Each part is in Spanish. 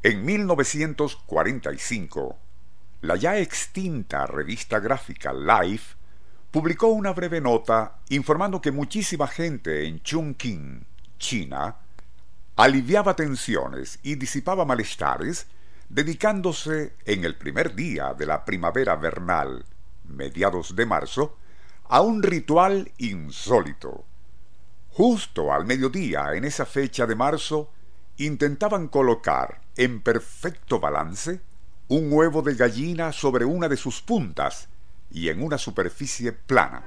En 1945, la ya extinta revista gráfica Life publicó una breve nota informando que muchísima gente en Chongqing, China, aliviaba tensiones y disipaba malestares dedicándose en el primer día de la primavera vernal, mediados de marzo, a un ritual insólito. Justo al mediodía, en esa fecha de marzo, intentaban colocar en perfecto balance un huevo de gallina sobre una de sus puntas y en una superficie plana.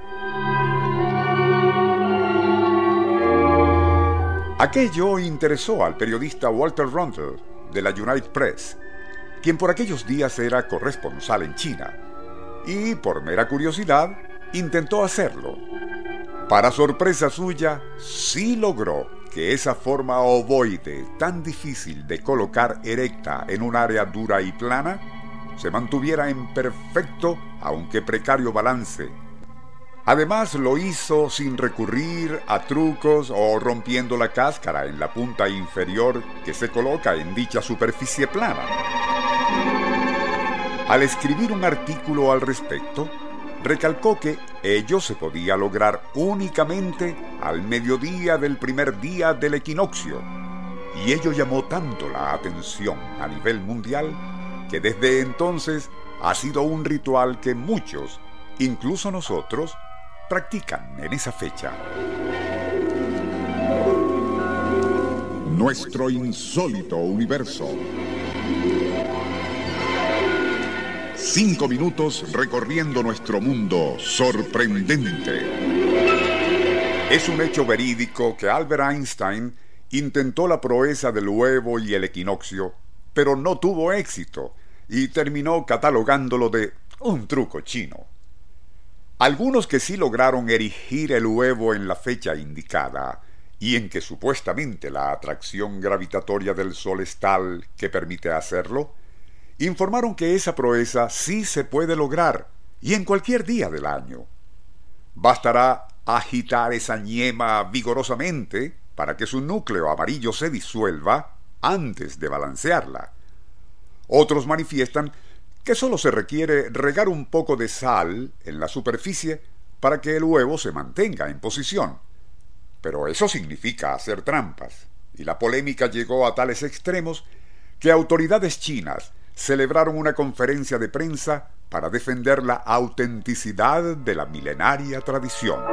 Aquello interesó al periodista Walter Rundle de la United Press, quien por aquellos días era corresponsal en China, y por mera curiosidad intentó hacerlo. Para sorpresa suya, sí logró que esa forma ovoide tan difícil de colocar erecta en un área dura y plana se mantuviera en perfecto, aunque precario balance Además lo hizo sin recurrir a trucos o rompiendo la cáscara en la punta inferior que se coloca en dicha superficie plana. Al escribir un artículo al respecto, recalcó que ello se podía lograr únicamente al mediodía del primer día del equinoccio, y ello llamó tanto la atención a nivel mundial que desde entonces ha sido un ritual que muchos, incluso nosotros, practican en esa fecha. Nuestro insólito universo. Cinco minutos recorriendo nuestro mundo sorprendente. Es un hecho verídico que Albert Einstein intentó la proeza del huevo y el equinoccio, pero no tuvo éxito y terminó catalogándolo de un truco chino. Algunos que sí lograron erigir el huevo en la fecha indicada, y en que supuestamente la atracción gravitatoria del Sol es tal que permite hacerlo, informaron que esa proeza sí se puede lograr, y en cualquier día del año. Bastará agitar esa ñema vigorosamente para que su núcleo amarillo se disuelva antes de balancearla. Otros manifiestan que solo se requiere regar un poco de sal en la superficie para que el huevo se mantenga en posición. Pero eso significa hacer trampas, y la polémica llegó a tales extremos que autoridades chinas celebraron una conferencia de prensa para defender la autenticidad de la milenaria tradición.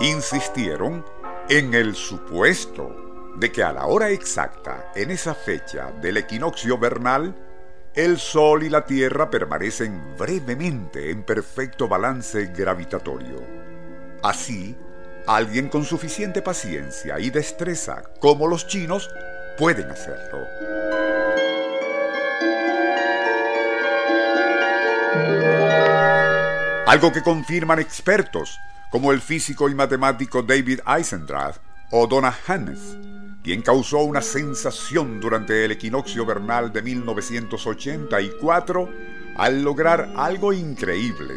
Insistieron en el supuesto de que a la hora exacta, en esa fecha del equinoccio vernal, el Sol y la Tierra permanecen brevemente en perfecto balance gravitatorio. Así, alguien con suficiente paciencia y destreza como los chinos pueden hacerlo. Algo que confirman expertos como el físico y matemático David Eisendrath o Donna Hannes quien causó una sensación durante el equinoccio vernal de 1984 al lograr algo increíble,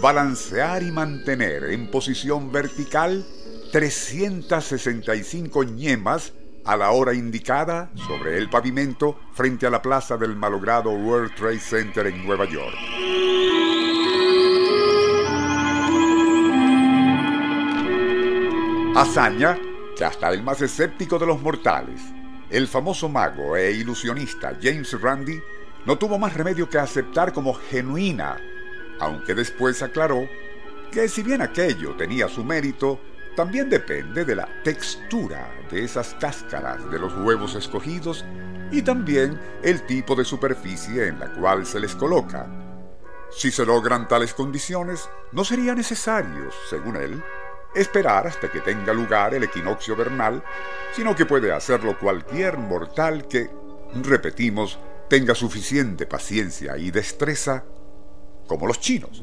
balancear y mantener en posición vertical 365 ñemas a la hora indicada sobre el pavimento frente a la plaza del malogrado World Trade Center en Nueva York. Hazaña que hasta el más escéptico de los mortales, el famoso mago e ilusionista James Randi, no tuvo más remedio que aceptar como genuina, aunque después aclaró que si bien aquello tenía su mérito, también depende de la textura de esas cáscaras de los huevos escogidos y también el tipo de superficie en la cual se les coloca. Si se logran tales condiciones, no sería necesario, según él, esperar hasta que tenga lugar el equinoccio vernal, sino que puede hacerlo cualquier mortal que, repetimos, tenga suficiente paciencia y destreza como los chinos.